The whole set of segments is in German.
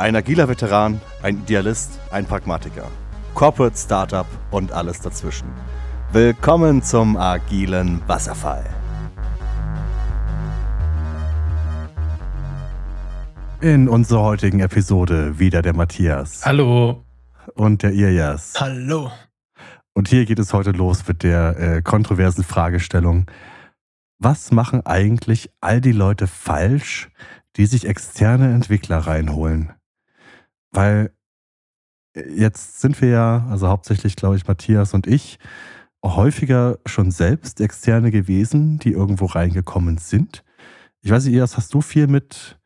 Ein agiler Veteran, ein Idealist, ein Pragmatiker. Corporate Startup und alles dazwischen. Willkommen zum agilen Wasserfall. In unserer heutigen Episode wieder der Matthias. Hallo. Und der Irjas. Hallo. Und hier geht es heute los mit der äh, kontroversen Fragestellung. Was machen eigentlich all die Leute falsch, die sich externe Entwickler reinholen? Weil äh, jetzt sind wir ja, also hauptsächlich glaube ich Matthias und ich, häufiger schon selbst externe gewesen, die irgendwo reingekommen sind. Ich weiß nicht, Ias, hast du viel mit,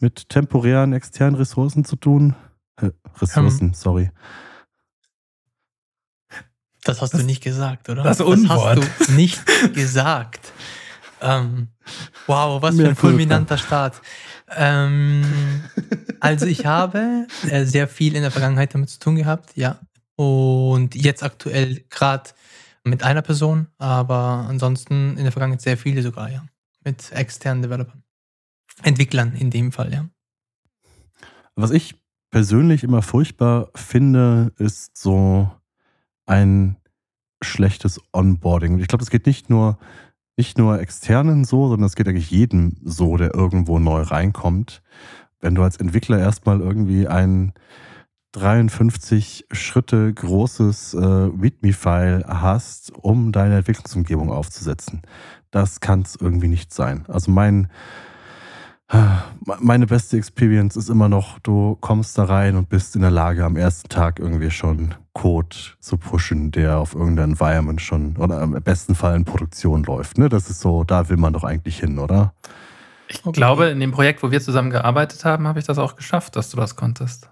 mit temporären externen Ressourcen zu tun? Äh, Ressourcen, ähm. sorry. Das hast das, du nicht gesagt, oder? Das Unwort. Das hast du nicht gesagt. Ähm, wow, was für ein fulminanter Start. Ähm, also ich habe äh, sehr viel in der Vergangenheit damit zu tun gehabt, ja. Und jetzt aktuell gerade mit einer Person, aber ansonsten in der Vergangenheit sehr viele sogar, ja. Mit externen Developern. Entwicklern in dem Fall, ja. Was ich persönlich immer furchtbar finde, ist so ein schlechtes Onboarding. Ich glaube, das geht nicht nur, nicht nur externen so, sondern es geht eigentlich jedem so, der irgendwo neu reinkommt. Wenn du als Entwickler erstmal irgendwie ein 53 Schritte großes äh, README-File hast, um deine Entwicklungsumgebung aufzusetzen. Das kann es irgendwie nicht sein. Also mein meine beste Experience ist immer noch, du kommst da rein und bist in der Lage, am ersten Tag irgendwie schon Code zu pushen, der auf irgendein Environment schon oder im besten Fall in Produktion läuft. Ne? Das ist so, da will man doch eigentlich hin, oder? Ich okay. glaube, in dem Projekt, wo wir zusammen gearbeitet haben, habe ich das auch geschafft, dass du das konntest.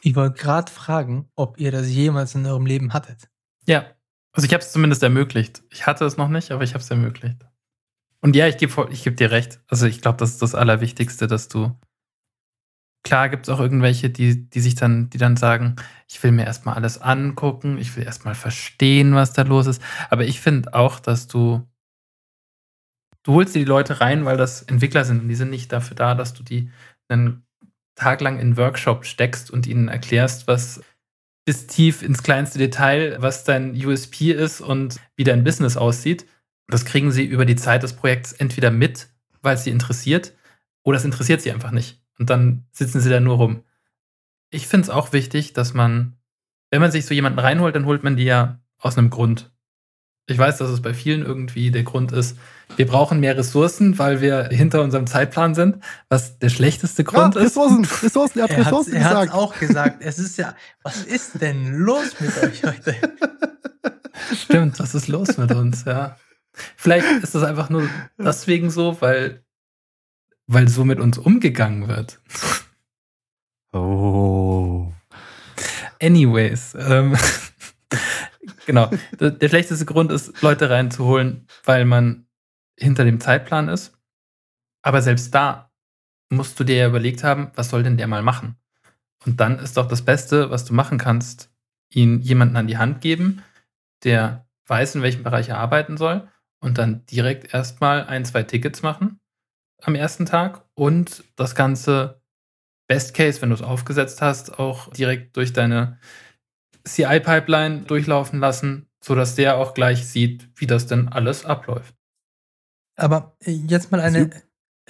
Ich wollte gerade fragen, ob ihr das jemals in eurem Leben hattet. Ja. Also ich habe es zumindest ermöglicht. Ich hatte es noch nicht, aber ich habe es ermöglicht. Und ja, ich gebe ich geb dir recht. Also ich glaube, das ist das Allerwichtigste, dass du. Klar gibt es auch irgendwelche, die, die sich dann, die dann sagen, ich will mir erstmal alles angucken, ich will erstmal verstehen, was da los ist. Aber ich finde auch, dass du. Du holst dir die Leute rein, weil das Entwickler sind und die sind nicht dafür da, dass du die einen Tag lang in Workshop steckst und ihnen erklärst, was bis tief ins kleinste Detail, was dein USP ist und wie dein Business aussieht, das kriegen sie über die Zeit des Projekts entweder mit, weil es sie interessiert, oder es interessiert sie einfach nicht. Und dann sitzen sie da nur rum. Ich finde es auch wichtig, dass man, wenn man sich so jemanden reinholt, dann holt man die ja aus einem Grund. Ich weiß, dass es bei vielen irgendwie der Grund ist, wir brauchen mehr Ressourcen, weil wir hinter unserem Zeitplan sind, was der schlechteste Grund ja, Ressourcen, ist. Ressourcen, er hat Ressourcen er gesagt. Er hat auch gesagt. Es ist ja, was ist denn los mit euch heute? Stimmt, was ist los mit uns, ja. Vielleicht ist das einfach nur deswegen so, weil, weil so mit uns umgegangen wird. Oh. Anyways, ähm, genau. Der schlechteste Grund ist, Leute reinzuholen, weil man hinter dem Zeitplan ist. Aber selbst da musst du dir ja überlegt haben, was soll denn der mal machen? Und dann ist doch das Beste, was du machen kannst, ihn jemanden an die Hand geben, der weiß, in welchem Bereich er arbeiten soll und dann direkt erstmal ein, zwei Tickets machen am ersten Tag und das Ganze Best Case, wenn du es aufgesetzt hast, auch direkt durch deine CI-Pipeline durchlaufen lassen, sodass der auch gleich sieht, wie das denn alles abläuft. Aber äh, jetzt mal eine Sie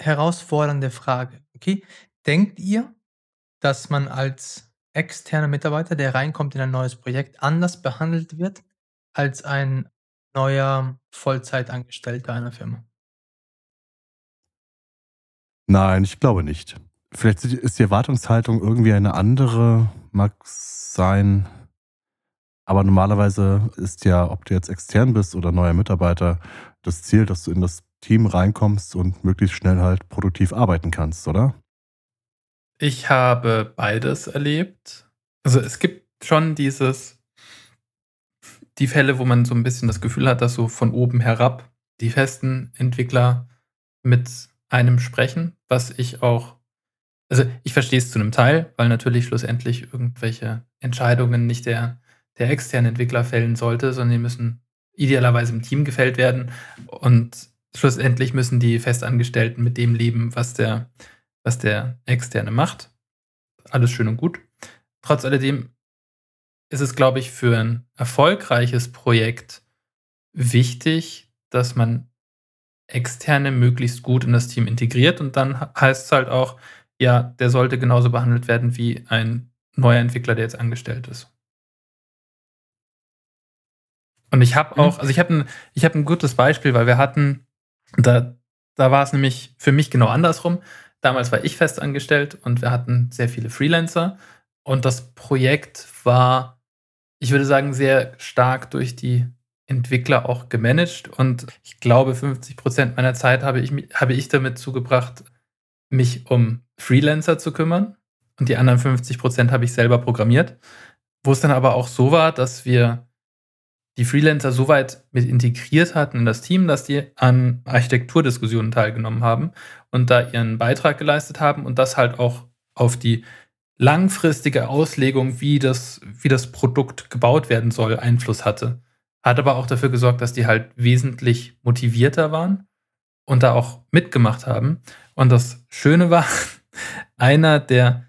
herausfordernde Frage. Okay, denkt ihr, dass man als externer Mitarbeiter, der reinkommt in ein neues Projekt, anders behandelt wird als ein neuer Vollzeitangestellter einer Firma? Nein, ich glaube nicht. Vielleicht ist die Erwartungshaltung irgendwie eine andere, mag sein. Aber normalerweise ist ja, ob du jetzt extern bist oder neuer Mitarbeiter, das Ziel, dass du in das Team reinkommst und möglichst schnell halt produktiv arbeiten kannst, oder? Ich habe beides erlebt. Also es gibt schon dieses, die Fälle, wo man so ein bisschen das Gefühl hat, dass so von oben herab die festen Entwickler mit einem sprechen, was ich auch, also ich verstehe es zu einem Teil, weil natürlich schlussendlich irgendwelche Entscheidungen nicht der, der externe Entwickler fällen sollte, sondern die müssen idealerweise im Team gefällt werden und schlussendlich müssen die Festangestellten mit dem leben, was der, was der Externe macht. alles schön und gut. Trotz alledem ist es, glaube ich, für ein erfolgreiches Projekt wichtig, dass man Externe möglichst gut in das Team integriert und dann heißt es halt auch, ja, der sollte genauso behandelt werden wie ein neuer Entwickler, der jetzt angestellt ist. Und ich habe auch, also ich habe ein, ich habe ein gutes Beispiel, weil wir hatten, da, da war es nämlich für mich genau andersrum. Damals war ich festangestellt und wir hatten sehr viele Freelancer und das Projekt war, ich würde sagen, sehr stark durch die Entwickler auch gemanagt und ich glaube, 50 Prozent meiner Zeit habe ich, habe ich damit zugebracht, mich um Freelancer zu kümmern und die anderen 50 Prozent habe ich selber programmiert. Wo es dann aber auch so war, dass wir die Freelancer so weit mit integriert hatten in das Team, dass die an Architekturdiskussionen teilgenommen haben und da ihren Beitrag geleistet haben und das halt auch auf die langfristige Auslegung, wie das, wie das Produkt gebaut werden soll, Einfluss hatte. Hat aber auch dafür gesorgt, dass die halt wesentlich motivierter waren und da auch mitgemacht haben. Und das Schöne war, einer der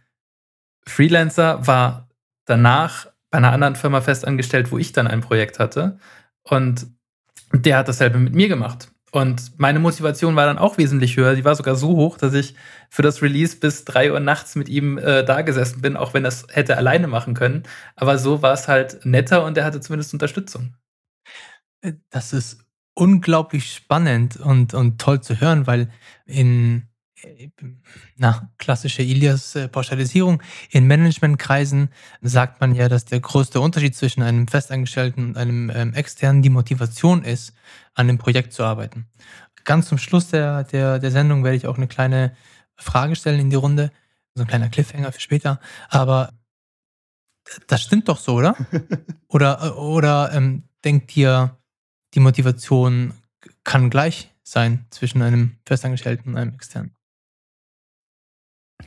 Freelancer war danach bei einer anderen Firma festangestellt, wo ich dann ein Projekt hatte. Und der hat dasselbe mit mir gemacht. Und meine Motivation war dann auch wesentlich höher. Die war sogar so hoch, dass ich für das Release bis drei Uhr nachts mit ihm äh, da gesessen bin, auch wenn das hätte alleine machen können. Aber so war es halt netter und er hatte zumindest Unterstützung. Äh, das ist unglaublich spannend und, und toll zu hören, weil in na, klassische Ilias-Pauschalisierung. In Managementkreisen sagt man ja, dass der größte Unterschied zwischen einem Festangestellten und einem ähm, externen die Motivation ist, an dem Projekt zu arbeiten. Ganz zum Schluss der, der, der Sendung werde ich auch eine kleine Frage stellen in die Runde. So ein kleiner Cliffhanger für später. Aber das stimmt doch so, oder? oder oder ähm, denkt ihr, die Motivation kann gleich sein zwischen einem Festangestellten und einem externen?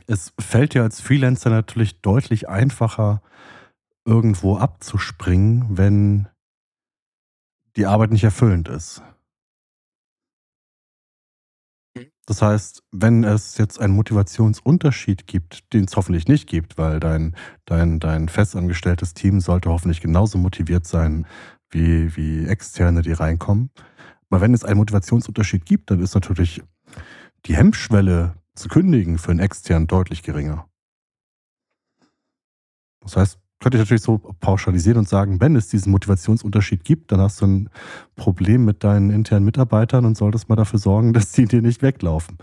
es fällt dir als Freelancer natürlich deutlich einfacher, irgendwo abzuspringen, wenn die Arbeit nicht erfüllend ist. Das heißt, wenn es jetzt einen Motivationsunterschied gibt, den es hoffentlich nicht gibt, weil dein, dein, dein festangestelltes Team sollte hoffentlich genauso motiviert sein wie, wie Externe, die reinkommen. Aber wenn es einen Motivationsunterschied gibt, dann ist natürlich die Hemmschwelle, zu kündigen für einen externen deutlich geringer. Das heißt, könnte ich natürlich so pauschalisieren und sagen, wenn es diesen Motivationsunterschied gibt, dann hast du ein Problem mit deinen internen Mitarbeitern und solltest mal dafür sorgen, dass die dir nicht weglaufen.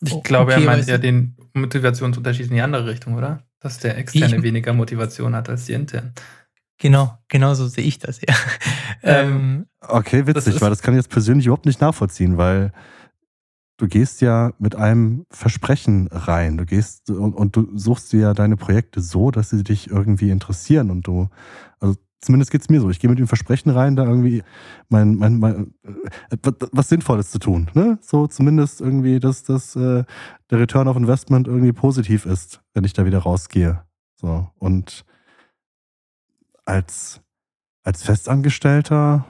Ich glaube, okay, er meint ja den Motivationsunterschied in die andere Richtung, oder? Dass der externe ich, weniger Motivation hat als die interne. Genau, genau so sehe ich das, ja. Ähm, ähm okay, witzig, weil das kann ich jetzt persönlich überhaupt nicht nachvollziehen, weil du gehst ja mit einem Versprechen rein. Du gehst und, und, du suchst dir ja deine Projekte so, dass sie dich irgendwie interessieren und du, also zumindest geht es mir so. Ich gehe mit dem Versprechen rein, da irgendwie mein, mein, mein äh, was Sinnvolles zu tun. Ne? So zumindest irgendwie, dass, dass äh, der Return of Investment irgendwie positiv ist, wenn ich da wieder rausgehe. So und als als Festangestellter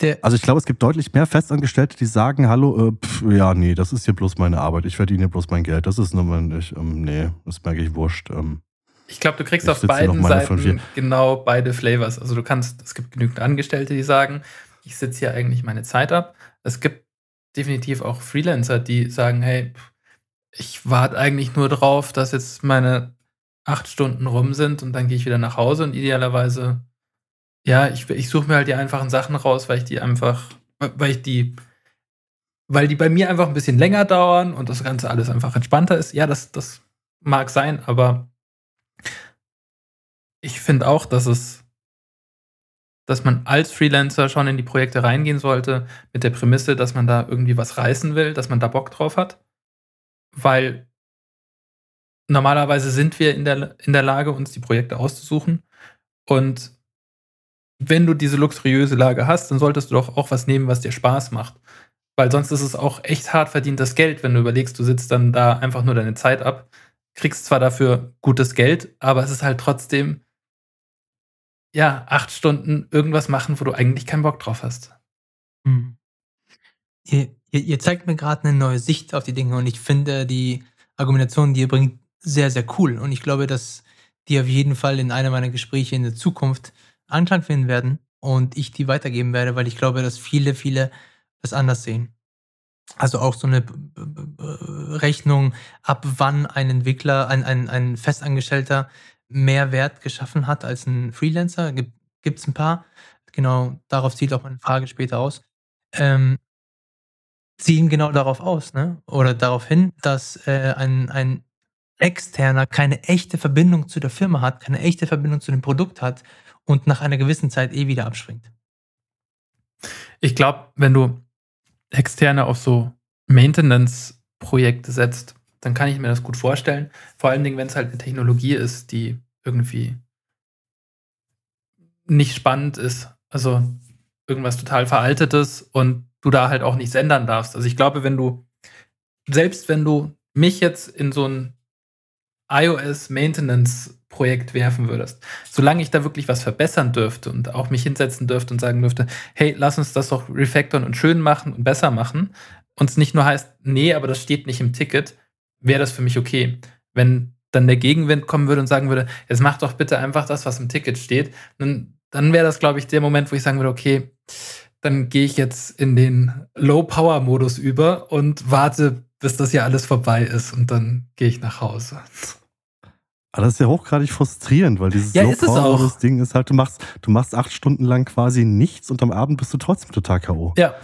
der, also ich glaube, es gibt deutlich mehr Festangestellte, die sagen, hallo, äh, pf, ja, nee, das ist hier bloß meine Arbeit, ich verdiene hier bloß mein Geld, das ist nur mein, ich, ähm, nee, das merke ich wurscht. Ähm, ich glaube, du kriegst auf beiden Seiten genau beide Flavors. Also du kannst, es gibt genügend Angestellte, die sagen, ich sitze hier eigentlich meine Zeit ab. Es gibt definitiv auch Freelancer, die sagen, hey, ich warte eigentlich nur drauf, dass jetzt meine acht Stunden rum sind und dann gehe ich wieder nach Hause und idealerweise ja, ich, ich suche mir halt die einfachen Sachen raus, weil ich die einfach, weil ich die, weil die bei mir einfach ein bisschen länger dauern und das Ganze alles einfach entspannter ist. Ja, das, das mag sein, aber ich finde auch, dass es, dass man als Freelancer schon in die Projekte reingehen sollte, mit der Prämisse, dass man da irgendwie was reißen will, dass man da Bock drauf hat. Weil normalerweise sind wir in der, in der Lage, uns die Projekte auszusuchen. Und wenn du diese luxuriöse Lage hast, dann solltest du doch auch was nehmen, was dir Spaß macht. Weil sonst ist es auch echt hart verdientes Geld, wenn du überlegst, du sitzt dann da einfach nur deine Zeit ab, kriegst zwar dafür gutes Geld, aber es ist halt trotzdem, ja, acht Stunden irgendwas machen, wo du eigentlich keinen Bock drauf hast. Hm. Ihr, ihr, ihr, zeigt mir gerade eine neue Sicht auf die Dinge und ich finde, die Argumentationen, die ihr bringt, sehr, sehr cool. Und ich glaube, dass die auf jeden Fall in einem meiner Gespräche in der Zukunft Anklang finden werden und ich die weitergeben werde, weil ich glaube, dass viele, viele das anders sehen. Also auch so eine Rechnung, ab wann ein Entwickler, ein, ein, ein Festangestellter mehr Wert geschaffen hat als ein Freelancer. Gibt es ein paar. Genau, darauf zielt auch meine Frage später aus. Ähm, ziehen genau darauf aus, ne? Oder darauf hin, dass äh, ein, ein Externer keine echte Verbindung zu der Firma hat, keine echte Verbindung zu dem Produkt hat und nach einer gewissen Zeit eh wieder abspringt. Ich glaube, wenn du Externe auf so Maintenance-Projekte setzt, dann kann ich mir das gut vorstellen. Vor allen Dingen, wenn es halt eine Technologie ist, die irgendwie nicht spannend ist. Also irgendwas total Veraltetes und du da halt auch nichts ändern darfst. Also ich glaube, wenn du, selbst wenn du mich jetzt in so ein iOS-Maintenance-Projekt werfen würdest, solange ich da wirklich was verbessern dürfte und auch mich hinsetzen dürfte und sagen dürfte, hey, lass uns das doch refactoren und schön machen und besser machen, und es nicht nur heißt, nee, aber das steht nicht im Ticket, wäre das für mich okay. Wenn dann der Gegenwind kommen würde und sagen würde, jetzt mach doch bitte einfach das, was im Ticket steht, dann, dann wäre das, glaube ich, der Moment, wo ich sagen würde, okay, dann gehe ich jetzt in den Low-Power-Modus über und warte, bis das hier alles vorbei ist und dann gehe ich nach Hause. Aber das ist ja hochgradig frustrierend, weil dieses ja, Low-Power-Modus-Ding ist halt, du machst, du machst acht Stunden lang quasi nichts und am Abend bist du trotzdem total K.O. Ja.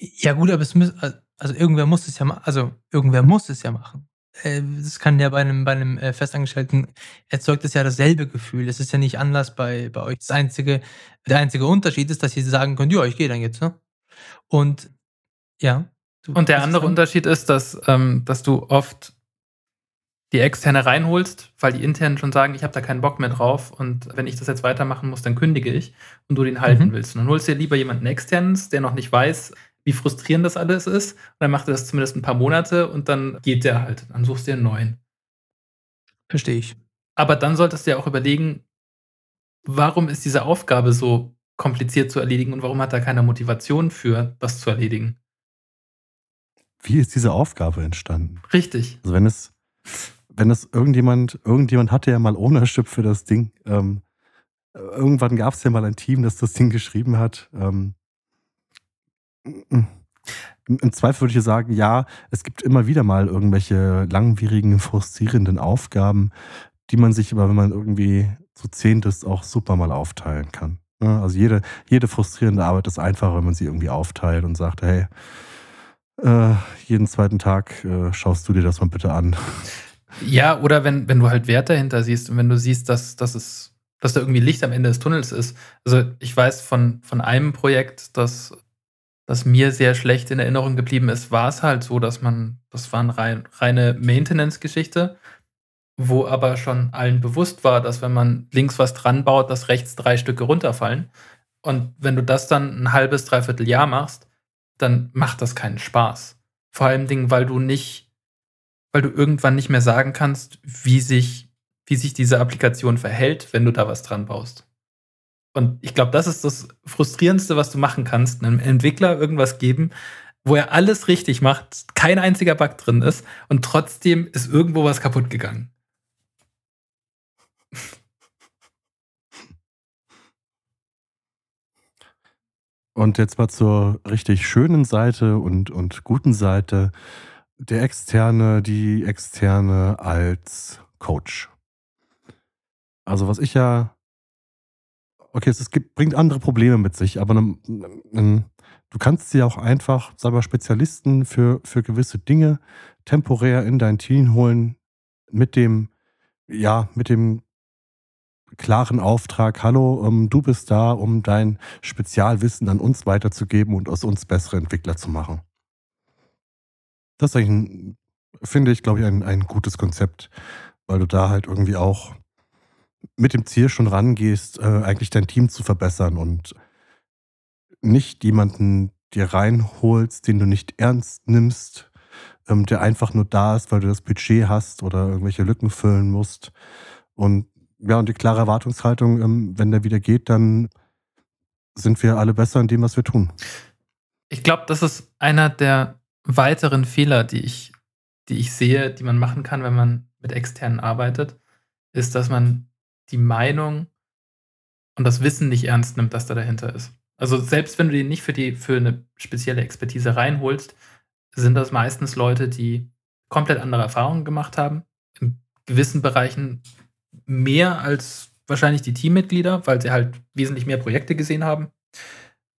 Ja, gut, aber es muss, also irgendwer muss es ja machen. Also irgendwer muss es ja machen. Das kann ja bei einem, bei einem äh, Festangestellten erzeugt es ja dasselbe Gefühl. Es ist ja nicht anders bei, bei euch. Das einzige, der einzige Unterschied ist, dass ihr sagen könnt, ja, ich gehe dann jetzt, ne? Und ja. Und der andere Unterschied ist, dass, ähm, dass du oft die externe reinholst, weil die internen schon sagen, ich habe da keinen Bock mehr drauf und wenn ich das jetzt weitermachen muss, dann kündige ich und du den halten mhm. willst. Und dann holst du dir lieber jemanden externes, der noch nicht weiß, wie frustrierend das alles ist. Und dann macht er das zumindest ein paar Monate und dann geht der halt. Dann suchst du dir einen neuen. Verstehe ich. Aber dann solltest du ja auch überlegen, warum ist diese Aufgabe so kompliziert zu erledigen und warum hat da keiner Motivation für, das zu erledigen? Wie ist diese Aufgabe entstanden? Richtig. Also wenn es, wenn es irgendjemand, irgendjemand hatte ja mal Ownership für das Ding. Ähm, irgendwann gab es ja mal ein Team, das das Ding geschrieben hat. Ähm, im Zweifel würde ich sagen, ja, es gibt immer wieder mal irgendwelche langwierigen, frustrierenden Aufgaben, die man sich aber, wenn man irgendwie zu zehnt ist, auch super mal aufteilen kann. Ne? Also jede, jede frustrierende Arbeit ist einfacher, wenn man sie irgendwie aufteilt und sagt, hey, äh, jeden zweiten Tag äh, schaust du dir das mal bitte an. Ja, oder wenn, wenn du halt Wert dahinter siehst und wenn du siehst, dass, dass es dass da irgendwie Licht am Ende des Tunnels ist. Also ich weiß von, von einem Projekt, das das mir sehr schlecht in Erinnerung geblieben ist, war es halt so, dass man, das war eine rein, reine Maintenance-Geschichte, wo aber schon allen bewusst war, dass wenn man links was dran baut, dass rechts drei Stücke runterfallen. Und wenn du das dann ein halbes, dreiviertel Jahr machst, dann macht das keinen Spaß. Vor allem Dingen, weil du nicht, weil du irgendwann nicht mehr sagen kannst, wie sich, wie sich diese Applikation verhält, wenn du da was dran baust. Und ich glaube, das ist das Frustrierendste, was du machen kannst, einem Entwickler irgendwas geben, wo er alles richtig macht, kein einziger Bug drin ist und trotzdem ist irgendwo was kaputt gegangen. Und jetzt mal zur richtig schönen Seite und, und guten Seite. Der Externe, die Externe als Coach. Also was ich ja okay, es, gibt, bringt andere Probleme mit sich, aber ne, ne, du kannst sie auch einfach, sag mal, Spezialisten für, für gewisse Dinge temporär in dein Team holen mit dem, ja, mit dem klaren Auftrag, hallo, ähm, du bist da, um dein Spezialwissen an uns weiterzugeben und aus uns bessere Entwickler zu machen. Das ist eigentlich, finde ich, glaube ich, ein, ein gutes Konzept, weil du da halt irgendwie auch mit dem Ziel schon rangehst, äh, eigentlich dein Team zu verbessern und nicht jemanden dir reinholst, den du nicht ernst nimmst, ähm, der einfach nur da ist, weil du das Budget hast oder irgendwelche Lücken füllen musst. Und ja, und die klare Erwartungshaltung, ähm, wenn der wieder geht, dann sind wir alle besser in dem, was wir tun. Ich glaube, das ist einer der weiteren Fehler, die ich die ich sehe, die man machen kann, wenn man mit externen arbeitet, ist, dass man die Meinung und das Wissen nicht ernst nimmt, das da dahinter ist. Also selbst wenn du die nicht für die für eine spezielle Expertise reinholst, sind das meistens Leute, die komplett andere Erfahrungen gemacht haben, in gewissen Bereichen mehr als wahrscheinlich die Teammitglieder, weil sie halt wesentlich mehr Projekte gesehen haben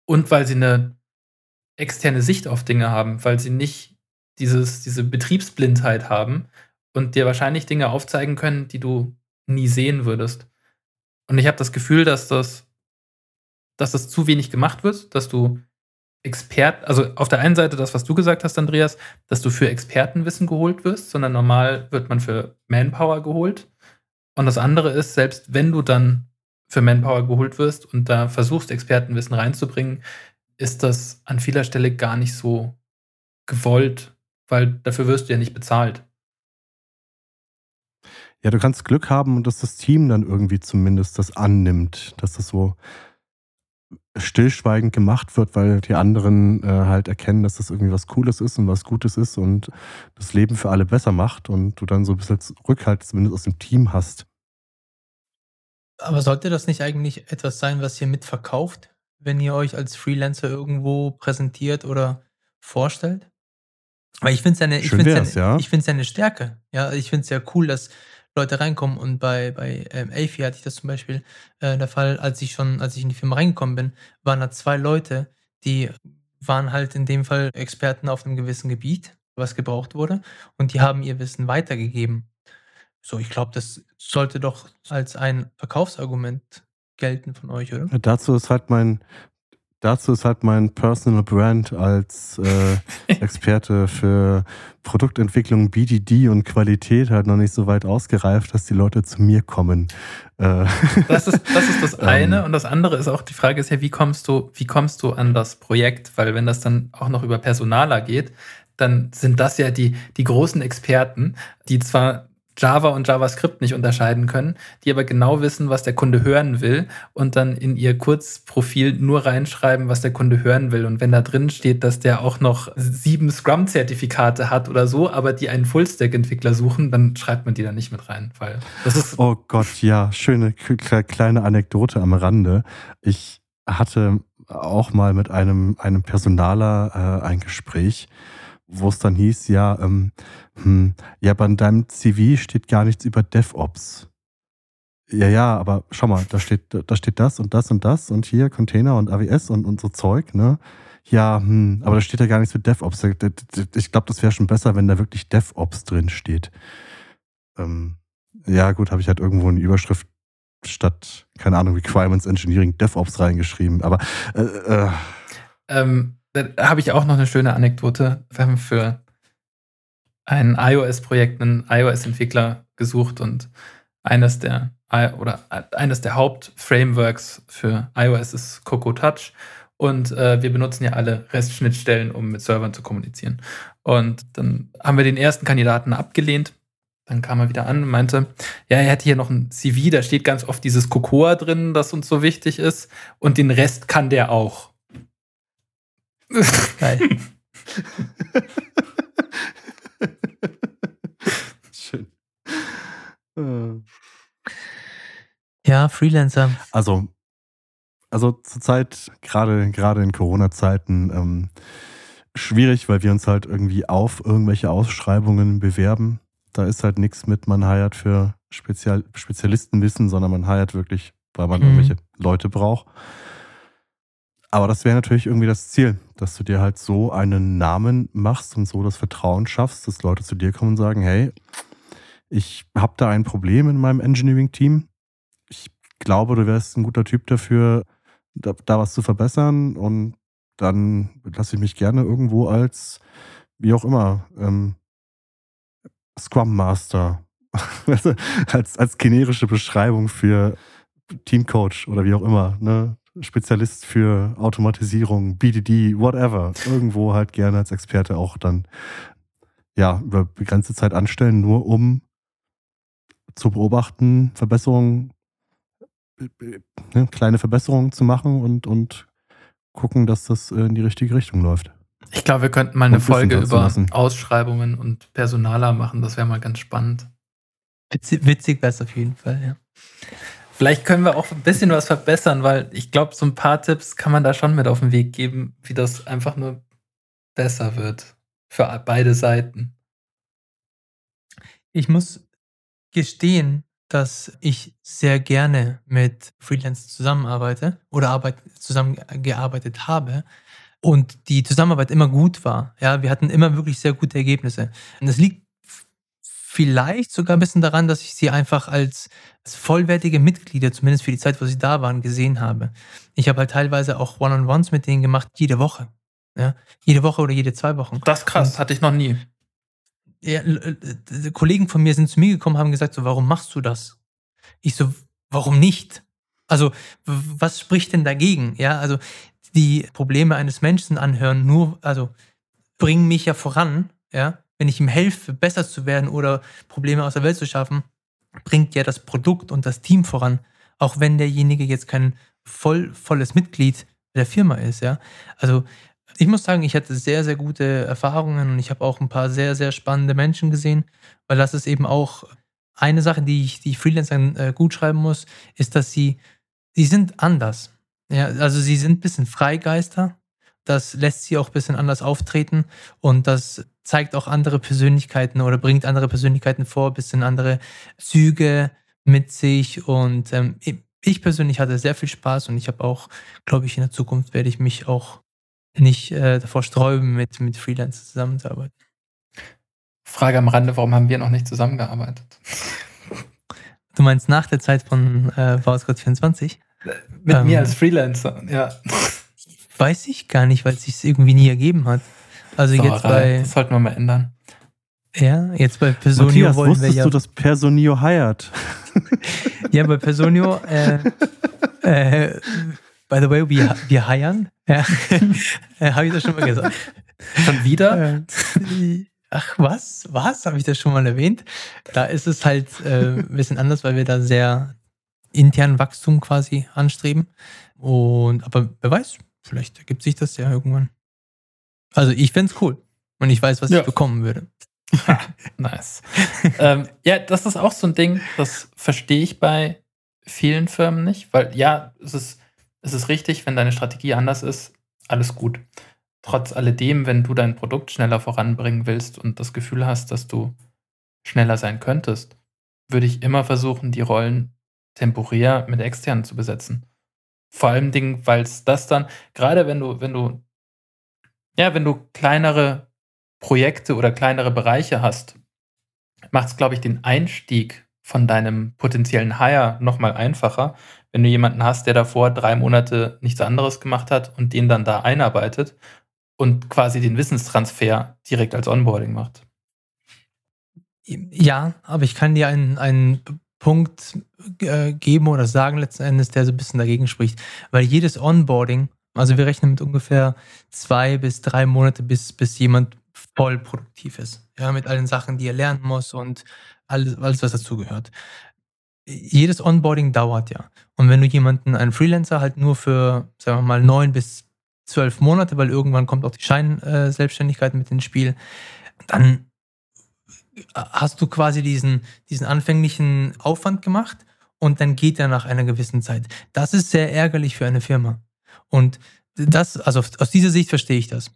und weil sie eine externe Sicht auf Dinge haben, weil sie nicht dieses, diese Betriebsblindheit haben und dir wahrscheinlich Dinge aufzeigen können, die du nie sehen würdest. Und ich habe das Gefühl, dass das, dass das zu wenig gemacht wird, dass du Expert, also auf der einen Seite das, was du gesagt hast, Andreas, dass du für Expertenwissen geholt wirst, sondern normal wird man für Manpower geholt. Und das andere ist, selbst wenn du dann für Manpower geholt wirst und da versuchst, Expertenwissen reinzubringen, ist das an vieler Stelle gar nicht so gewollt, weil dafür wirst du ja nicht bezahlt. Ja, du kannst Glück haben und dass das Team dann irgendwie zumindest das annimmt, dass das so stillschweigend gemacht wird, weil die anderen äh, halt erkennen, dass das irgendwie was Cooles ist und was Gutes ist und das Leben für alle besser macht und du dann so ein bisschen Rückhalt zumindest aus dem Team hast. Aber sollte das nicht eigentlich etwas sein, was ihr mitverkauft, wenn ihr euch als Freelancer irgendwo präsentiert oder vorstellt? Weil ich finde es ja ja eine Stärke. Ja, ich finde es ja cool, dass Leute reinkommen und bei, bei ähm, AFI hatte ich das zum Beispiel äh, der Fall, als ich schon, als ich in die Firma reingekommen bin, waren da zwei Leute, die waren halt in dem Fall Experten auf einem gewissen Gebiet, was gebraucht wurde, und die haben ihr Wissen weitergegeben. So, ich glaube, das sollte doch als ein Verkaufsargument gelten von euch, oder? Dazu ist halt mein, dazu ist halt mein Personal Brand als äh, Experte für Produktentwicklung, BDD und Qualität halt noch nicht so weit ausgereift, dass die Leute zu mir kommen. Äh, das, ist, das ist das ähm. eine. und das andere ist auch, die Frage ist ja, wie kommst du, wie kommst du an das Projekt? Weil wenn das dann auch noch über Personaler geht, dann sind das ja die, die großen Experten, die zwar Java und JavaScript nicht unterscheiden können, die aber genau wissen, was der Kunde hören will und dann in ihr Kurzprofil nur reinschreiben, was der Kunde hören will. Und wenn da drin steht, dass der auch noch sieben Scrum-Zertifikate hat oder so, aber die einen Full-Stack-Entwickler suchen, dann schreibt man die da nicht mit rein, weil das ist. Oh Gott, ja, schöne kleine Anekdote am Rande. Ich hatte auch mal mit einem, einem Personaler äh, ein Gespräch, wo es dann hieß, ja, ähm, hm, ja, aber in deinem CV steht gar nichts über DevOps. Ja, ja, aber schau mal, da steht, da steht das und das und das und hier Container und AWS und, und so Zeug, ne? Ja, hm, aber da steht ja gar nichts für DevOps. Ich glaube, das wäre schon besser, wenn da wirklich DevOps drin steht. Ähm, ja, gut, habe ich halt irgendwo eine Überschrift statt, keine Ahnung, Requirements Engineering DevOps reingeschrieben. Aber äh, äh. Ähm, da habe ich auch noch eine schöne Anekdote. Wir haben für ein iOS-Projekt einen iOS-Entwickler gesucht und eines der oder eines der Hauptframeworks für iOS ist Coco Touch. Und äh, wir benutzen ja alle REST-Schnittstellen, um mit Servern zu kommunizieren. Und dann haben wir den ersten Kandidaten abgelehnt. Dann kam er wieder an und meinte, ja, er hätte hier noch ein CV, da steht ganz oft dieses Cocoa drin, das uns so wichtig ist. Und den Rest kann der auch. Geil. Schön. Ja, Freelancer. Also, also zurzeit, gerade, gerade in Corona-Zeiten, ähm, schwierig, weil wir uns halt irgendwie auf irgendwelche Ausschreibungen bewerben. Da ist halt nichts mit, man heiert für Spezial Spezialistenwissen, sondern man heiert wirklich, weil man mhm. irgendwelche Leute braucht. Aber das wäre natürlich irgendwie das Ziel, dass du dir halt so einen Namen machst und so das Vertrauen schaffst, dass Leute zu dir kommen und sagen, hey, ich habe da ein Problem in meinem Engineering-Team. Ich glaube, du wärst ein guter Typ dafür, da, da was zu verbessern und dann lasse ich mich gerne irgendwo als, wie auch immer, ähm, Scrum Master, als, als generische Beschreibung für Teamcoach oder wie auch immer, ne? Spezialist für Automatisierung, BDD, whatever, irgendwo halt gerne als Experte auch dann ja über begrenzte Zeit anstellen, nur um zu beobachten, Verbesserungen, ne, kleine Verbesserungen zu machen und, und gucken, dass das in die richtige Richtung läuft. Ich glaube, wir könnten mal eine Folge über lassen. Ausschreibungen und Personaler machen. Das wäre mal ganz spannend. Witzig, witzig wäre es auf jeden Fall, ja. Vielleicht können wir auch ein bisschen was verbessern, weil ich glaube, so ein paar Tipps kann man da schon mit auf den Weg geben, wie das einfach nur besser wird. Für beide Seiten. Ich muss gestehen, dass ich sehr gerne mit Freelancern zusammenarbeite oder Arbeit, zusammengearbeitet habe und die Zusammenarbeit immer gut war. Ja, wir hatten immer wirklich sehr gute Ergebnisse. Und das liegt vielleicht sogar ein bisschen daran, dass ich sie einfach als, als vollwertige Mitglieder, zumindest für die Zeit, wo sie da waren, gesehen habe. Ich habe halt teilweise auch One-on-Ones mit denen gemacht, jede Woche. Ja, jede Woche oder jede zwei Wochen. Das ist krass, und, hatte ich noch nie. Ja, Kollegen von mir sind zu mir gekommen, haben gesagt, so, warum machst du das? Ich so, warum nicht? Also, was spricht denn dagegen? Ja, also die Probleme eines Menschen anhören, nur, also bringen mich ja voran, ja wenn ich ihm helfe, besser zu werden oder Probleme aus der Welt zu schaffen, bringt ja das Produkt und das Team voran, auch wenn derjenige jetzt kein voll, volles Mitglied der Firma ist, ja. Also ich muss sagen, ich hatte sehr, sehr gute Erfahrungen und ich habe auch ein paar sehr, sehr spannende Menschen gesehen, weil das ist eben auch eine Sache, die ich die Freelancern äh, gut schreiben muss, ist, dass sie, sie sind anders. Ja, also sie sind ein bisschen Freigeister. Das lässt sie auch ein bisschen anders auftreten und das zeigt auch andere Persönlichkeiten oder bringt andere Persönlichkeiten vor, bisschen andere Züge mit sich. Und ähm, ich persönlich hatte sehr viel Spaß und ich habe auch, glaube ich, in der Zukunft werde ich mich auch nicht äh, davor sträuben, mit, mit Freelancern zusammenzuarbeiten. Frage am Rande, warum haben wir noch nicht zusammengearbeitet? Du meinst nach der Zeit von äh, VSCode 24? Mit ähm, mir als Freelancer, ja. Weiß ich gar nicht, weil es sich irgendwie nie ergeben hat. Also Sauerei. jetzt bei. Das sollten wir mal ändern. Ja, jetzt bei Personio Matthias, wollen wir ja. du, dass Personio heiert? ja, bei Personio, äh, äh, by the way, wir, wir heiern. Ja. äh, Habe ich das schon mal gesagt? Schon wieder? Äh, ach, was? Was? Habe ich das schon mal erwähnt? Da ist es halt äh, ein bisschen anders, weil wir da sehr internen Wachstum quasi anstreben. Und aber wer weiß, vielleicht ergibt sich das ja irgendwann. Also ich fände es cool. Und ich weiß, was ja. ich bekommen würde. nice. ähm, ja, das ist auch so ein Ding, das verstehe ich bei vielen Firmen nicht, weil ja, es ist, es ist richtig, wenn deine Strategie anders ist, alles gut. Trotz alledem, wenn du dein Produkt schneller voranbringen willst und das Gefühl hast, dass du schneller sein könntest, würde ich immer versuchen, die Rollen temporär mit externen zu besetzen. Vor allem Dingen, weil es das dann, gerade wenn du, wenn du ja, wenn du kleinere Projekte oder kleinere Bereiche hast, macht es, glaube ich, den Einstieg von deinem potenziellen Hire nochmal einfacher, wenn du jemanden hast, der davor drei Monate nichts anderes gemacht hat und den dann da einarbeitet und quasi den Wissenstransfer direkt als Onboarding macht. Ja, aber ich kann dir einen, einen Punkt äh, geben oder sagen letzten Endes, der so ein bisschen dagegen spricht, weil jedes Onboarding also wir rechnen mit ungefähr zwei bis drei Monate, bis, bis jemand voll produktiv ist. Ja, mit allen Sachen, die er lernen muss und alles, alles was dazugehört. Jedes Onboarding dauert ja. Und wenn du jemanden, einen Freelancer halt nur für, sagen wir mal, neun bis zwölf Monate, weil irgendwann kommt auch die Scheinselbstständigkeit mit ins Spiel, dann hast du quasi diesen, diesen anfänglichen Aufwand gemacht und dann geht er nach einer gewissen Zeit. Das ist sehr ärgerlich für eine Firma. Und das, also aus dieser Sicht verstehe ich das.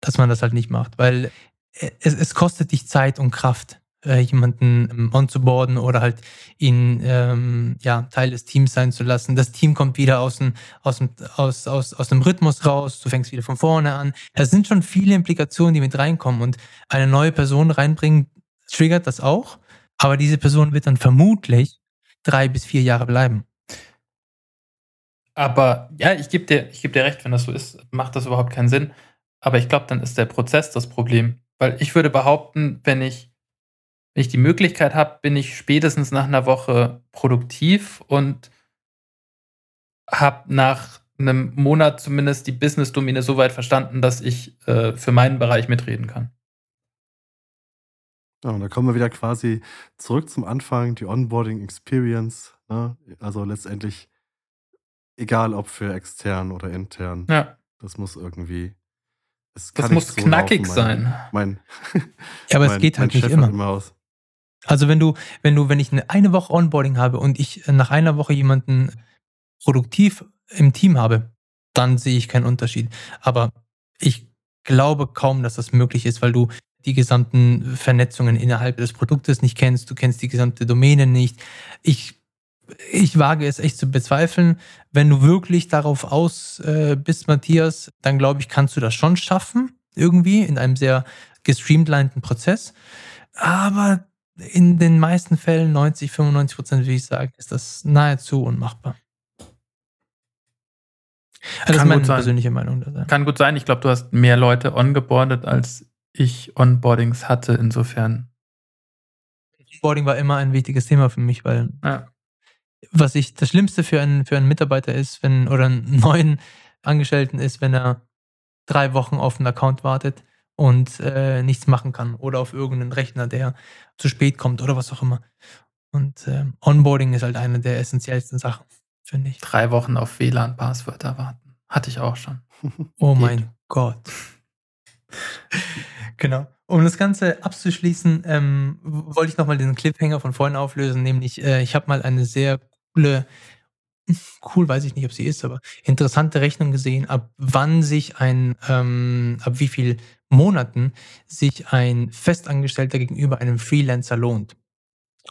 Dass man das halt nicht macht, weil es, es kostet dich Zeit und Kraft, äh, jemanden ähm, onzuboarden oder halt ihn ähm, ja, Teil des Teams sein zu lassen. Das Team kommt wieder aus dem, aus, dem, aus, aus, aus dem Rhythmus raus, du fängst wieder von vorne an. Es sind schon viele Implikationen, die mit reinkommen und eine neue Person reinbringen, triggert das auch, aber diese Person wird dann vermutlich drei bis vier Jahre bleiben. Aber ja, ich gebe dir, geb dir recht, wenn das so ist, macht das überhaupt keinen Sinn. Aber ich glaube, dann ist der Prozess das Problem. Weil ich würde behaupten, wenn ich, wenn ich die Möglichkeit habe, bin ich spätestens nach einer Woche produktiv und habe nach einem Monat zumindest die Business-Domäne so weit verstanden, dass ich äh, für meinen Bereich mitreden kann. Ja, und da kommen wir wieder quasi zurück zum Anfang, die Onboarding Experience. Ne? Also letztendlich Egal ob für extern oder intern. Ja. Das muss irgendwie. Das, das muss so knackig laufen, sein. Mein, ja, aber mein, es geht halt nicht immer. immer also wenn du, wenn du, wenn ich eine, Woche Onboarding habe und ich nach einer Woche jemanden produktiv im Team habe, dann sehe ich keinen Unterschied. Aber ich glaube kaum, dass das möglich ist, weil du die gesamten Vernetzungen innerhalb des Produktes nicht kennst, du kennst die gesamte Domäne nicht. Ich, ich wage es echt zu bezweifeln. Wenn du wirklich darauf aus äh, bist, Matthias, dann glaube ich, kannst du das schon schaffen, irgendwie in einem sehr gestreamlinten Prozess. Aber in den meisten Fällen, 90, 95 Prozent, wie ich sage, ist das nahezu unmachbar. Also das ist meine persönliche Meinung. Kann gut sein. Ich glaube, du hast mehr Leute ongeboardet, als ich Onboardings hatte. Insofern. Onboarding war immer ein wichtiges Thema für mich, weil ja. was ich das Schlimmste für einen, für einen Mitarbeiter ist, wenn oder einen neuen Angestellten ist, wenn er drei Wochen auf einen Account wartet und äh, nichts machen kann oder auf irgendeinen Rechner, der zu spät kommt oder was auch immer. Und äh, Onboarding ist halt eine der essentiellsten Sachen finde ich. Drei Wochen auf WLAN-Passwörter warten. Hatte ich auch schon. oh mein Gott. genau. Um das Ganze abzuschließen, ähm, wollte ich nochmal den Cliffhanger von vorhin auflösen, nämlich äh, ich habe mal eine sehr coole, cool weiß ich nicht, ob sie ist, aber interessante Rechnung gesehen, ab wann sich ein, ähm, ab wie viel Monaten sich ein Festangestellter gegenüber einem Freelancer lohnt.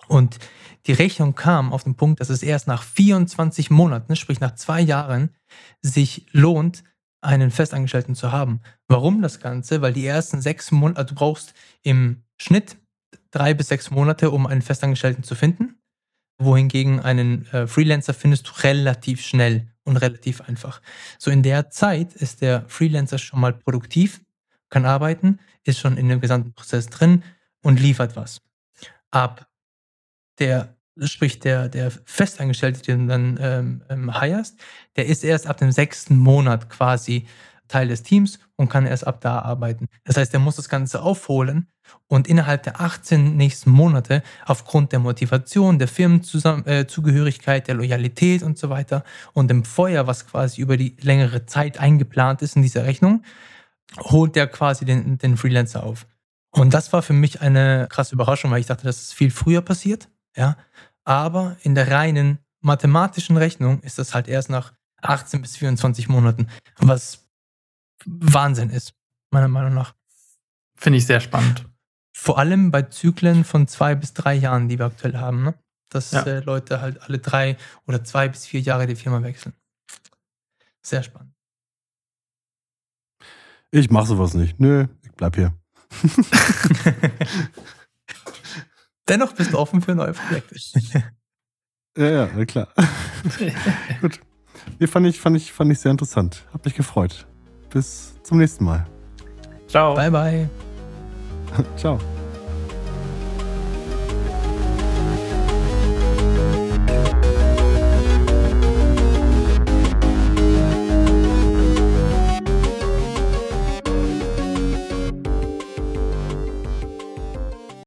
Und die Rechnung kam auf den Punkt, dass es erst nach 24 Monaten, sprich nach zwei Jahren, sich lohnt, einen Festangestellten zu haben. Warum das Ganze? Weil die ersten sechs Monate, also du brauchst im Schnitt drei bis sechs Monate, um einen Festangestellten zu finden. Wohingegen einen äh, Freelancer findest du relativ schnell und relativ einfach. So in der Zeit ist der Freelancer schon mal produktiv, kann arbeiten, ist schon in dem gesamten Prozess drin und liefert was. Ab der, sprich der, der Festangestellte, den du dann ähm, ähm, der ist erst ab dem sechsten Monat quasi Teil des Teams und kann erst ab da arbeiten. Das heißt, er muss das Ganze aufholen und innerhalb der 18 nächsten Monate aufgrund der Motivation, der Firmenzugehörigkeit, äh, der Loyalität und so weiter und dem Feuer, was quasi über die längere Zeit eingeplant ist in dieser Rechnung, holt er quasi den, den Freelancer auf. Und das war für mich eine krasse Überraschung, weil ich dachte, das ist viel früher passiert. Ja? Aber in der reinen mathematischen Rechnung ist das halt erst nach 18 bis 24 Monaten, was Wahnsinn ist, meiner Meinung nach. Finde ich sehr spannend. Vor allem bei Zyklen von zwei bis drei Jahren, die wir aktuell haben, ne? dass ja. äh, Leute halt alle drei oder zwei bis vier Jahre die Firma wechseln. Sehr spannend. Ich mache sowas nicht. Nö, ich bleib hier. Dennoch bist du offen für neue Projekte. ja, ja, klar. Gut. Nee, fand ich, fand, ich, fand ich sehr interessant. Hab mich gefreut. Bis zum nächsten Mal. Ciao. Bye, bye. Ciao.